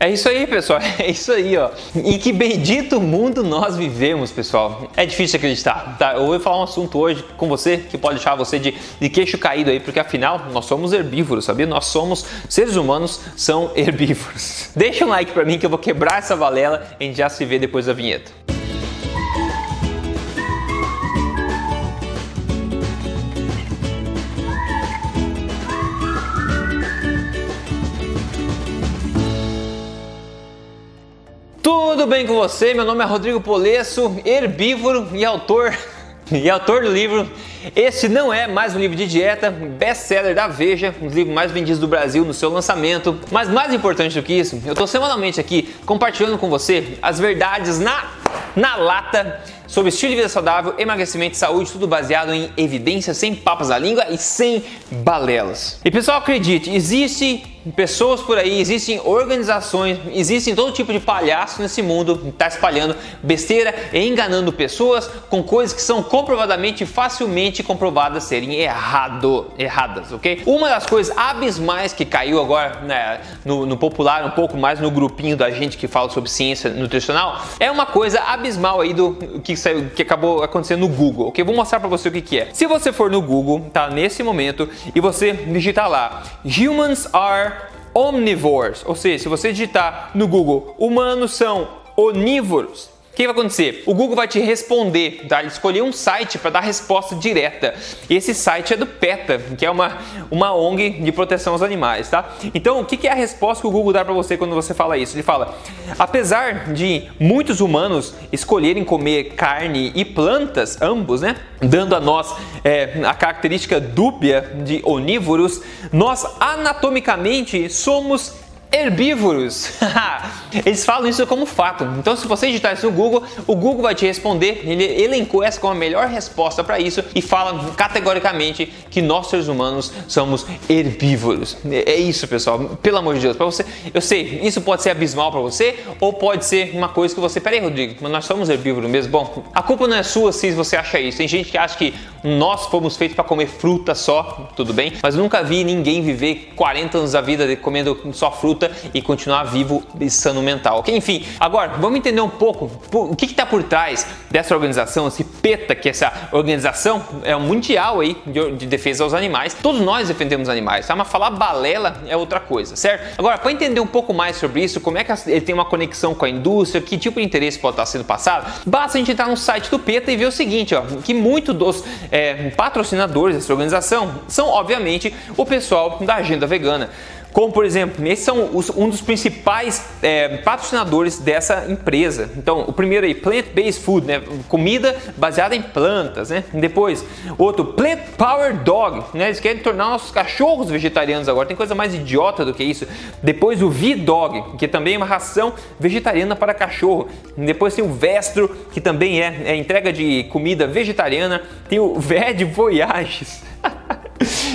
É isso aí, pessoal. É isso aí, ó. Em que bendito mundo nós vivemos, pessoal. É difícil acreditar. Tá? Eu vou falar um assunto hoje com você que pode deixar você de, de queixo caído aí, porque afinal nós somos herbívoros, sabia? Nós somos seres humanos, são herbívoros. Deixa um like pra mim que eu vou quebrar essa valela e a gente já se vê depois da vinheta. Tudo bem com você? Meu nome é Rodrigo Polesso, herbívoro e autor e autor do livro Esse não é mais um livro de dieta, best-seller da Veja, um dos livros mais vendidos do Brasil no seu lançamento. Mas mais importante do que isso, eu estou semanalmente aqui compartilhando com você as verdades na na lata sobre estilo de vida saudável, emagrecimento e saúde, tudo baseado em evidências, sem papas na língua e sem balelas. E pessoal, acredite, existe pessoas por aí, existem organizações, existem todo tipo de palhaço nesse mundo está espalhando besteira e enganando pessoas com coisas que são comprovadamente facilmente comprovadas serem errado, erradas, ok? Uma das coisas abismais que caiu agora né, no, no, popular, um pouco mais no grupinho da gente que fala sobre ciência nutricional, é uma coisa abismal aí do que, saiu, que acabou acontecendo no Google, ok? Vou mostrar para você o que, que é. Se você for no Google, tá nesse momento, e você digitar lá, humans are omnivores, ou seja, se você digitar no Google, humanos são onívoros, que vai acontecer? O Google vai te responder, tá? escolher um site para dar resposta direta. E esse site é do PETA, que é uma, uma ONG de proteção aos animais, tá? Então, o que, que é a resposta que o Google dá para você quando você fala isso? Ele fala: apesar de muitos humanos escolherem comer carne e plantas, ambos, né? Dando a nós é, a característica dúbia de onívoros, nós anatomicamente somos herbívoros. Eles falam isso como fato. Então, se você digitar isso no Google, o Google vai te responder. Ele elencou essa como a melhor resposta para isso e fala categoricamente que nós seres humanos somos herbívoros. É isso, pessoal. Pelo amor de Deus, para você, eu sei, isso pode ser abismal para você ou pode ser uma coisa que você, peraí, Rodrigo, mas nós somos herbívoros mesmo. Bom, a culpa não é sua se você acha isso. Tem gente que acha que nós fomos feitos para comer fruta só, tudo bem? Mas eu nunca vi ninguém viver 40 anos da vida comendo só fruta e continuar vivo e sano mental. Ok? Enfim, agora vamos entender um pouco o que está por trás dessa organização, esse PETA, que essa organização é mundial aí de, de defesa aos animais. Todos nós defendemos animais, tá? Mas falar balela é outra coisa, certo? Agora, para entender um pouco mais sobre isso, como é que ele tem uma conexão com a indústria, que tipo de interesse pode estar sendo passado, basta a gente entrar no site do PETA e ver o seguinte, ó, que muitos dos é, patrocinadores dessa organização são, obviamente, o pessoal da agenda vegana. Como por exemplo, esses são os, um dos principais é, patrocinadores dessa empresa. Então, o primeiro aí, plant-based food, né? comida baseada em plantas, né? Depois, outro, plant power dog, né? Eles querem tornar nossos cachorros vegetarianos agora. Tem coisa mais idiota do que isso. Depois, o V-dog, que também é uma ração vegetariana para cachorro. Depois tem o Vestro, que também é, é entrega de comida vegetariana. Tem o Ved Voyages.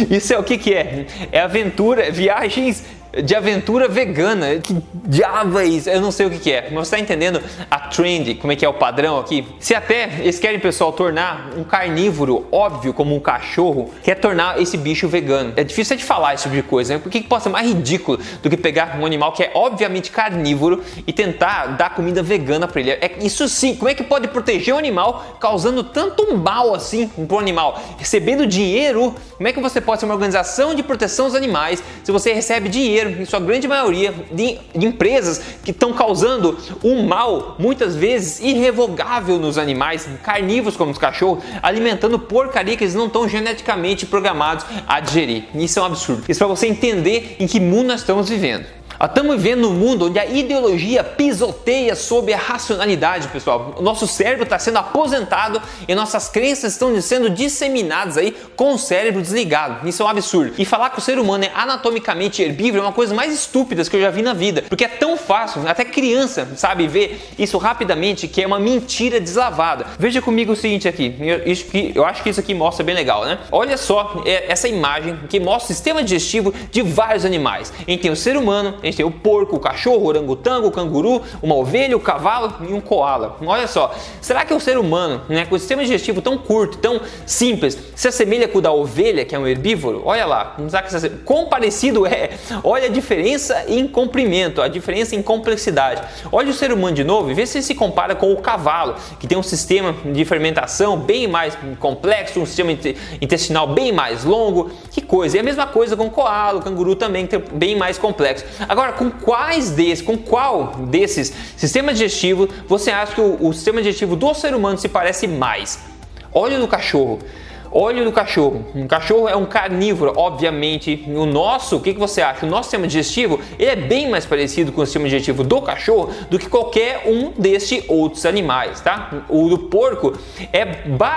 Isso é o que, que é? É aventura, viagens de aventura vegana. Que diabo é isso? Eu não sei o que, que é. Mas você está entendendo a trend, como é que é o padrão aqui? Se até eles querem, pessoal, tornar um carnívoro óbvio como um cachorro, quer tornar esse bicho vegano. É difícil de falar esse tipo de coisa, né? Por que, que pode ser mais ridículo do que pegar um animal que é obviamente carnívoro e tentar dar comida vegana para ele? É, isso sim, como é que pode proteger o animal causando tanto mal assim para o animal? Recebendo dinheiro, como é que você pode ser uma organização de proteção aos animais se você recebe dinheiro? Em sua grande maioria, de, de empresas que estão causando um mal, muitas vezes irrevogável nos animais, carnívoros como os cachorros, alimentando porcaria que eles não estão geneticamente programados a digerir. Isso é um absurdo. Isso é para você entender em que mundo nós estamos vivendo. Estamos vivendo num mundo onde a ideologia pisoteia sobre a racionalidade, pessoal. O nosso cérebro está sendo aposentado e nossas crenças estão sendo disseminadas aí com o cérebro desligado. Isso é um absurdo. E falar que o ser humano é anatomicamente herbívoro é uma coisa mais estúpida que eu já vi na vida, porque é tão fácil, até criança sabe ver isso rapidamente que é uma mentira deslavada. Veja comigo o seguinte aqui, eu, isso que, eu acho que isso aqui mostra bem legal, né? Olha só é, essa imagem que mostra o sistema digestivo de vários animais. A gente tem o ser humano, a tem o porco, o cachorro, o orangotango, o canguru, uma ovelha, o cavalo e um koala. Olha só, será que o ser humano, né, com o sistema digestivo tão curto, tão simples, se assemelha com o da ovelha, que é um herbívoro? Olha lá, quão parecido é? Olha a diferença em comprimento, a diferença em complexidade. Olha o ser humano de novo e vê se ele se compara com o cavalo, que tem um sistema de fermentação bem mais complexo, um sistema intestinal bem mais longo. Que coisa! E a mesma coisa com o koala, o canguru também, que é bem mais complexo. Agora, com quais desses, com qual desses sistemas digestivos você acha que o, o sistema digestivo do ser humano se parece mais? Olha no cachorro. Olho do cachorro. Um cachorro é um carnívoro, obviamente. O nosso, o que, que você acha? O nosso sistema digestivo ele é bem mais parecido com o sistema digestivo do cachorro do que qualquer um destes outros animais, tá? O do porco é,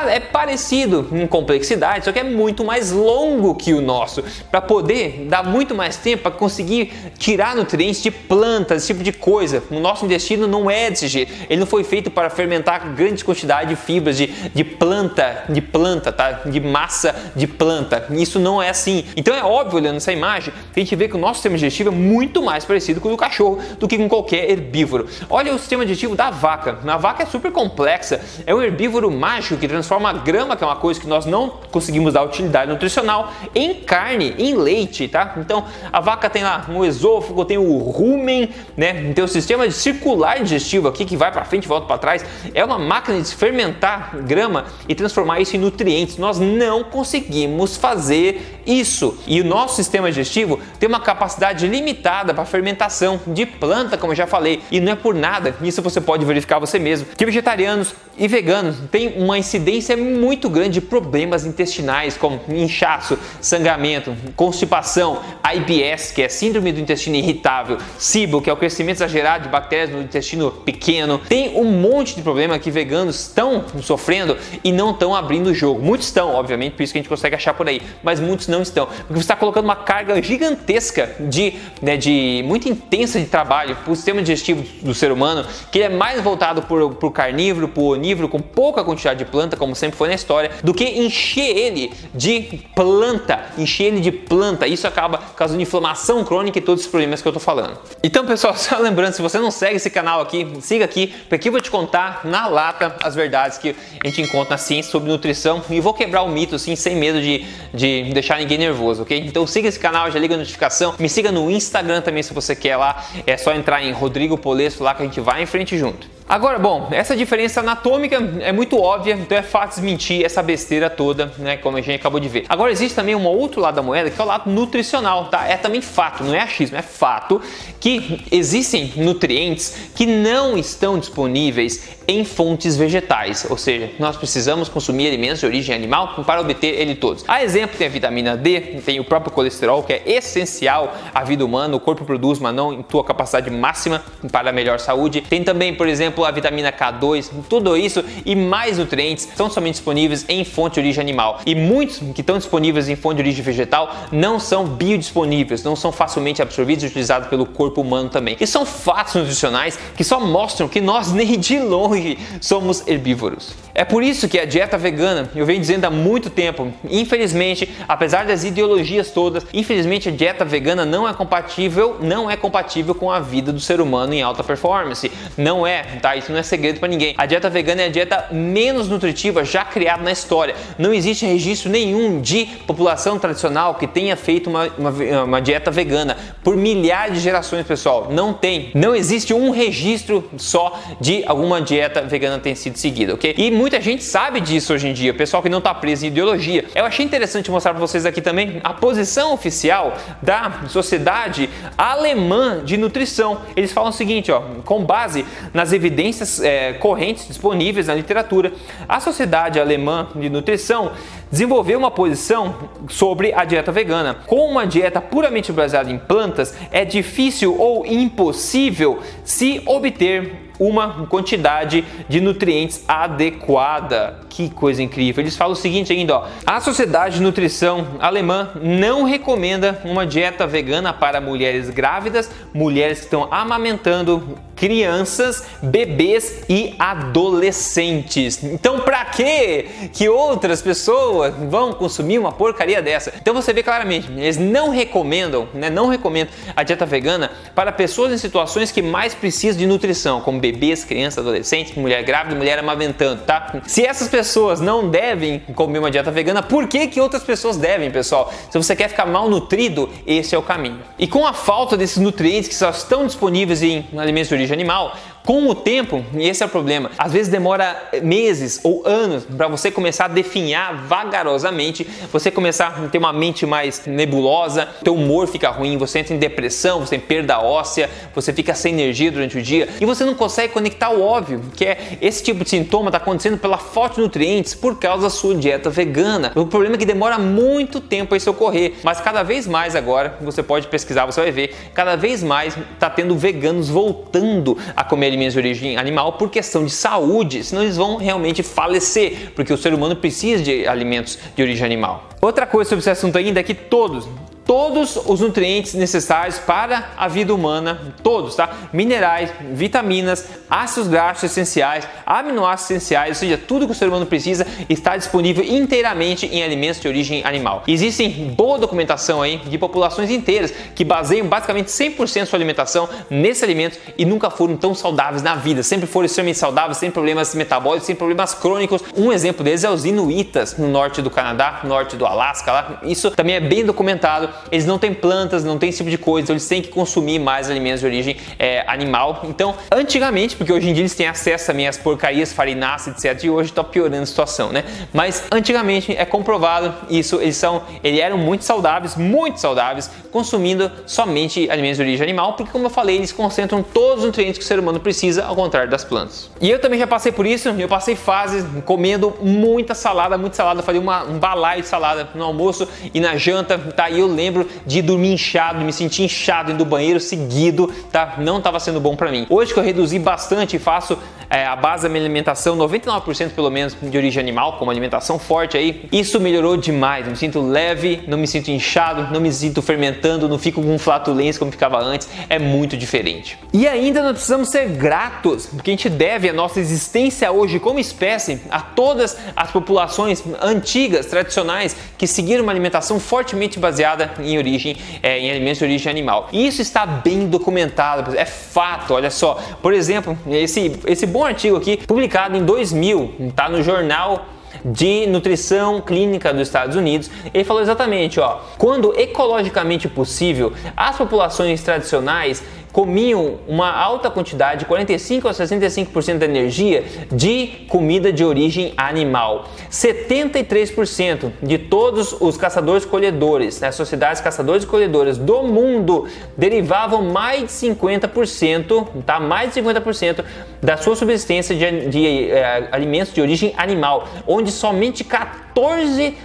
é parecido em complexidade, só que é muito mais longo que o nosso, para poder dar muito mais tempo para conseguir tirar nutrientes de plantas, esse tipo de coisa. O nosso intestino não é desse jeito. Ele não foi feito para fermentar grandes quantidades de fibras de, de planta, de planta, tá? De massa de planta. Isso não é assim. Então é óbvio, olhando essa imagem, que a gente vê que o nosso sistema digestivo é muito mais parecido com o do cachorro do que com qualquer herbívoro. Olha o sistema digestivo da vaca. A vaca é super complexa, é um herbívoro mágico que transforma a grama, que é uma coisa que nós não conseguimos dar utilidade nutricional, em carne, em leite, tá? Então a vaca tem lá um esôfago, tem o rumen, né? Tem o sistema circular digestivo aqui que vai para frente e volta para trás. É uma máquina de fermentar grama e transformar isso em nutrientes. Nós nós não conseguimos fazer isso. E o nosso sistema digestivo tem uma capacidade limitada para fermentação de planta, como eu já falei, e não é por nada, isso você pode verificar você mesmo, que vegetarianos e veganos têm uma incidência muito grande de problemas intestinais, como inchaço, sangramento, constipação, IBS, que é síndrome do intestino irritável, SIBO, que é o crescimento exagerado de bactérias no intestino pequeno. Tem um monte de problema que veganos estão sofrendo e não estão abrindo o jogo. Muitos estão, obviamente, por isso que a gente consegue achar por aí, mas muitos não estão, porque você está colocando uma carga gigantesca de, né, de muito intensa de trabalho para o sistema digestivo do ser humano, que é mais voltado para o carnívoro, para o onívoro, com pouca quantidade de planta, como sempre foi na história, do que encher ele de planta, encher ele de planta. Isso acaba causando inflamação crônica e todos os problemas que eu estou falando. Então, pessoal, só lembrando, se você não segue esse canal aqui, siga aqui, porque eu vou te contar na lata as verdades que a gente encontra na ciência sobre nutrição e vou quebrar o mito assim, sem medo de, de deixar ninguém nervoso, ok? Então siga esse canal, já liga a notificação, me siga no Instagram também se você quer lá, é só entrar em Rodrigo Polesso lá que a gente vai em frente junto. Agora, bom, essa diferença anatômica é muito óbvia, então é fácil desmentir essa besteira toda, né, como a gente acabou de ver. Agora existe também um outro lado da moeda, que é o lado nutricional, tá? É também fato, não é achismo, é fato que existem nutrientes que não estão disponíveis em fontes vegetais, ou seja, nós precisamos consumir alimentos de origem animal para obter ele todos. A exemplo tem a vitamina D, tem o próprio colesterol que é essencial à vida humana, o corpo produz, mas não em sua capacidade máxima para melhor saúde. Tem também, por exemplo, a vitamina K2, tudo isso e mais nutrientes são somente disponíveis em fonte de origem animal. E muitos que estão disponíveis em fonte de origem vegetal não são biodisponíveis, não são facilmente absorvidos e utilizados pelo corpo humano também. E são fatos nutricionais que só mostram que nós nem de longe somos herbívoros. É por isso que a dieta vegana, eu venho dizendo há muito tempo, infelizmente, apesar das ideologias todas, infelizmente a dieta vegana não é compatível, não é compatível com a vida do ser humano em alta performance. Não é, tá? Isso não é segredo para ninguém. A dieta vegana é a dieta menos nutritiva já criada na história. Não existe registro nenhum de população tradicional que tenha feito uma, uma, uma dieta vegana por milhares de gerações, pessoal. Não tem. Não existe um registro só de alguma dieta vegana ter sido seguida, ok? E muita gente sabe disso hoje em dia, pessoal que não está preso em ideologia. Eu achei interessante mostrar para vocês aqui também a posição oficial da Sociedade Alemã de Nutrição. Eles falam o seguinte, ó, com base nas evidências é, correntes disponíveis na literatura, a Sociedade Alemã de Nutrição desenvolveu uma posição sobre a dieta vegana. Com uma dieta puramente baseada em plantas, é difícil ou impossível se obter uma quantidade de nutrientes adequada. Que coisa incrível. Eles falam o seguinte ainda, ó. A Sociedade de Nutrição Alemã não recomenda uma dieta vegana para mulheres grávidas, mulheres que estão amamentando crianças, bebês e adolescentes. Então, para que que outras pessoas vão consumir uma porcaria dessa? Então você vê claramente, eles não recomendam, né, não recomendam a dieta vegana para pessoas em situações que mais precisam de nutrição, como bebês, crianças, adolescentes, mulher grávida, mulher amamentando, tá? Se essas pessoas não devem comer uma dieta vegana, por que que outras pessoas devem, pessoal? Se você quer ficar mal nutrido, esse é o caminho. E com a falta desses nutrientes que só estão disponíveis em alimentos de origem animal, com o tempo, e esse é o problema, às vezes demora meses ou anos para você começar a definhar vagarosamente, você começar a ter uma mente mais nebulosa, teu humor fica ruim, você entra em depressão, você tem perda óssea, você fica sem energia durante o dia e você não consegue conectar o óbvio, que é esse tipo de sintoma está acontecendo pela falta de nutrientes por causa da sua dieta vegana. O problema é que demora muito tempo a isso ocorrer, mas cada vez mais agora, você pode pesquisar, você vai ver, cada vez mais está tendo veganos voltando a comer alimentos de origem animal por questão de saúde, senão eles vão realmente falecer, porque o ser humano precisa de alimentos de origem animal. Outra coisa sobre esse assunto ainda é que todos, todos os nutrientes necessários para a vida humana, todos, tá? Minerais, vitaminas, ácidos graxos essenciais, aminoácidos essenciais, ou seja, tudo que o ser humano precisa está disponível inteiramente em alimentos de origem animal. Existe boa documentação aí de populações inteiras que baseiam basicamente 100% sua alimentação nesses alimentos e nunca foram tão saudáveis na vida, sempre foram extremamente saudáveis, sem problemas metabólicos, sem problemas crônicos. Um exemplo deles é os inuitas no norte do Canadá, norte do Alasca, lá. Isso também é bem documentado eles não têm plantas, não tem esse tipo de coisa, então eles têm que consumir mais alimentos de origem é, animal. Então, antigamente, porque hoje em dia eles têm acesso também às porcarias farináceas, etc, e hoje está piorando a situação, né? Mas antigamente é comprovado isso, eles são, eles eram muito saudáveis, muito saudáveis, consumindo somente alimentos de origem animal, porque como eu falei, eles concentram todos os nutrientes que o ser humano precisa, ao contrário das plantas. E eu também já passei por isso, eu passei fases comendo muita salada, muita salada, fazia uma, um balaio de salada no almoço e na janta, tá? E eu lembro lembro de dormir inchado, me sentir inchado indo do banheiro seguido, tá? Não estava sendo bom para mim. Hoje que eu reduzi bastante e faço é, a base da minha alimentação, 99% pelo menos de origem animal, com uma alimentação forte aí, isso melhorou demais. Eu me sinto leve, não me sinto inchado, não me sinto fermentando, não fico com flatulência como ficava antes. É muito diferente. E ainda nós precisamos ser gratos, porque a gente deve a nossa existência hoje como espécie a todas as populações antigas, tradicionais, que seguiram uma alimentação fortemente baseada em origem, é, em alimentos de origem animal. E isso está bem documentado, é fato. Olha só, por exemplo, esse, esse bom artigo aqui, publicado em 2000, tá no jornal de nutrição clínica dos Estados Unidos, ele falou exatamente, ó, quando ecologicamente possível, as populações tradicionais comiam uma alta quantidade, 45 a 65% da energia de comida de origem animal. 73% de todos os caçadores-colhedores, né, sociedades caçadores colhedoras do mundo derivavam mais de 50%, tá? Mais de 50% da sua subsistência de, de é, alimentos de origem animal, onde somente 14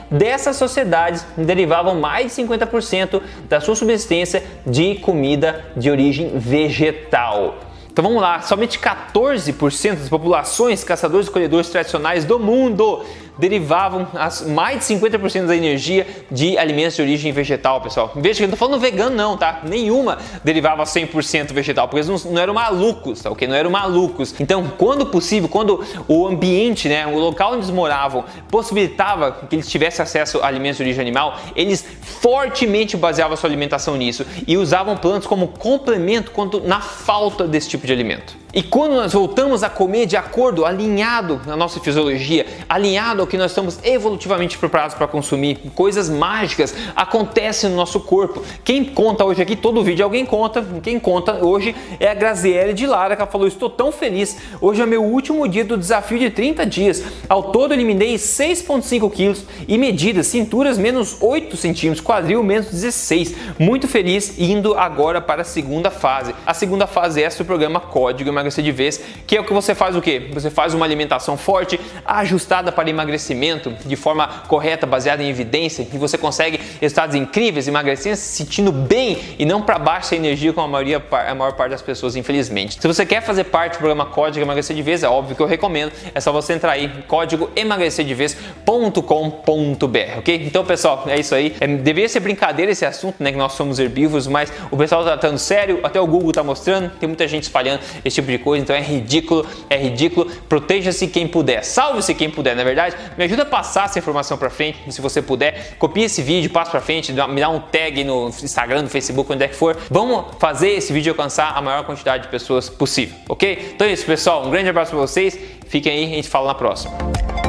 dessas sociedades derivavam mais de 50% da sua subsistência de comida de origem vegetal. Então vamos lá, somente 14% das populações caçadores e colhedores tradicionais do mundo derivavam as, mais de 50% da energia de alimentos de origem vegetal, pessoal. Veja que eu não estou falando vegano não, tá? Nenhuma derivava 100% vegetal, porque eles não, não, eram malucos, tá ok? Não eram malucos. Então, quando possível, quando o ambiente, né, o local onde eles moravam, possibilitava que eles tivessem acesso a alimentos de origem animal, eles fortemente baseavam sua alimentação nisso e usavam plantas como complemento quando na falta desse tipo de alimento. E quando nós voltamos a comer de acordo, alinhado na nossa fisiologia, alinhado ao que nós estamos evolutivamente preparados para consumir, coisas mágicas acontecem no nosso corpo. Quem conta hoje aqui, todo vídeo alguém conta, quem conta hoje é a Graziele de Lara, que ela falou: Estou tão feliz, hoje é meu último dia do desafio de 30 dias. Ao todo, eliminei 6,5 quilos e medidas, cinturas menos 8 centímetros, quadril menos 16. Muito feliz, indo agora para a segunda fase. A segunda fase é essa do programa Código emagrecer de vez, que é o que você faz o quê? Você faz uma alimentação forte, ajustada para emagrecimento, de forma correta, baseada em evidência, e você consegue resultados incríveis, emagrecendo, se sentindo bem e não para baixo sem energia como a, maioria, a maior parte das pessoas, infelizmente. Se você quer fazer parte do programa Código Emagrecer de Vez, é óbvio que eu recomendo, é só você entrar aí, código emagrecerdevez.com.br, ok? Então, pessoal, é isso aí. É, deveria ser brincadeira esse assunto, né, que nós somos herbívoros, mas o pessoal tá tratando sério, até o Google tá mostrando, tem muita gente espalhando esse tipo de coisa, então é ridículo, é ridículo. Proteja-se quem puder, salve-se quem puder, na verdade. Me ajuda a passar essa informação para frente, se você puder. Copie esse vídeo, passe para frente, me dá um tag no Instagram, no Facebook, onde é que for. Vamos fazer esse vídeo alcançar a maior quantidade de pessoas possível, ok? Então é isso, pessoal. Um grande abraço para vocês. Fiquem aí, a gente fala na próxima.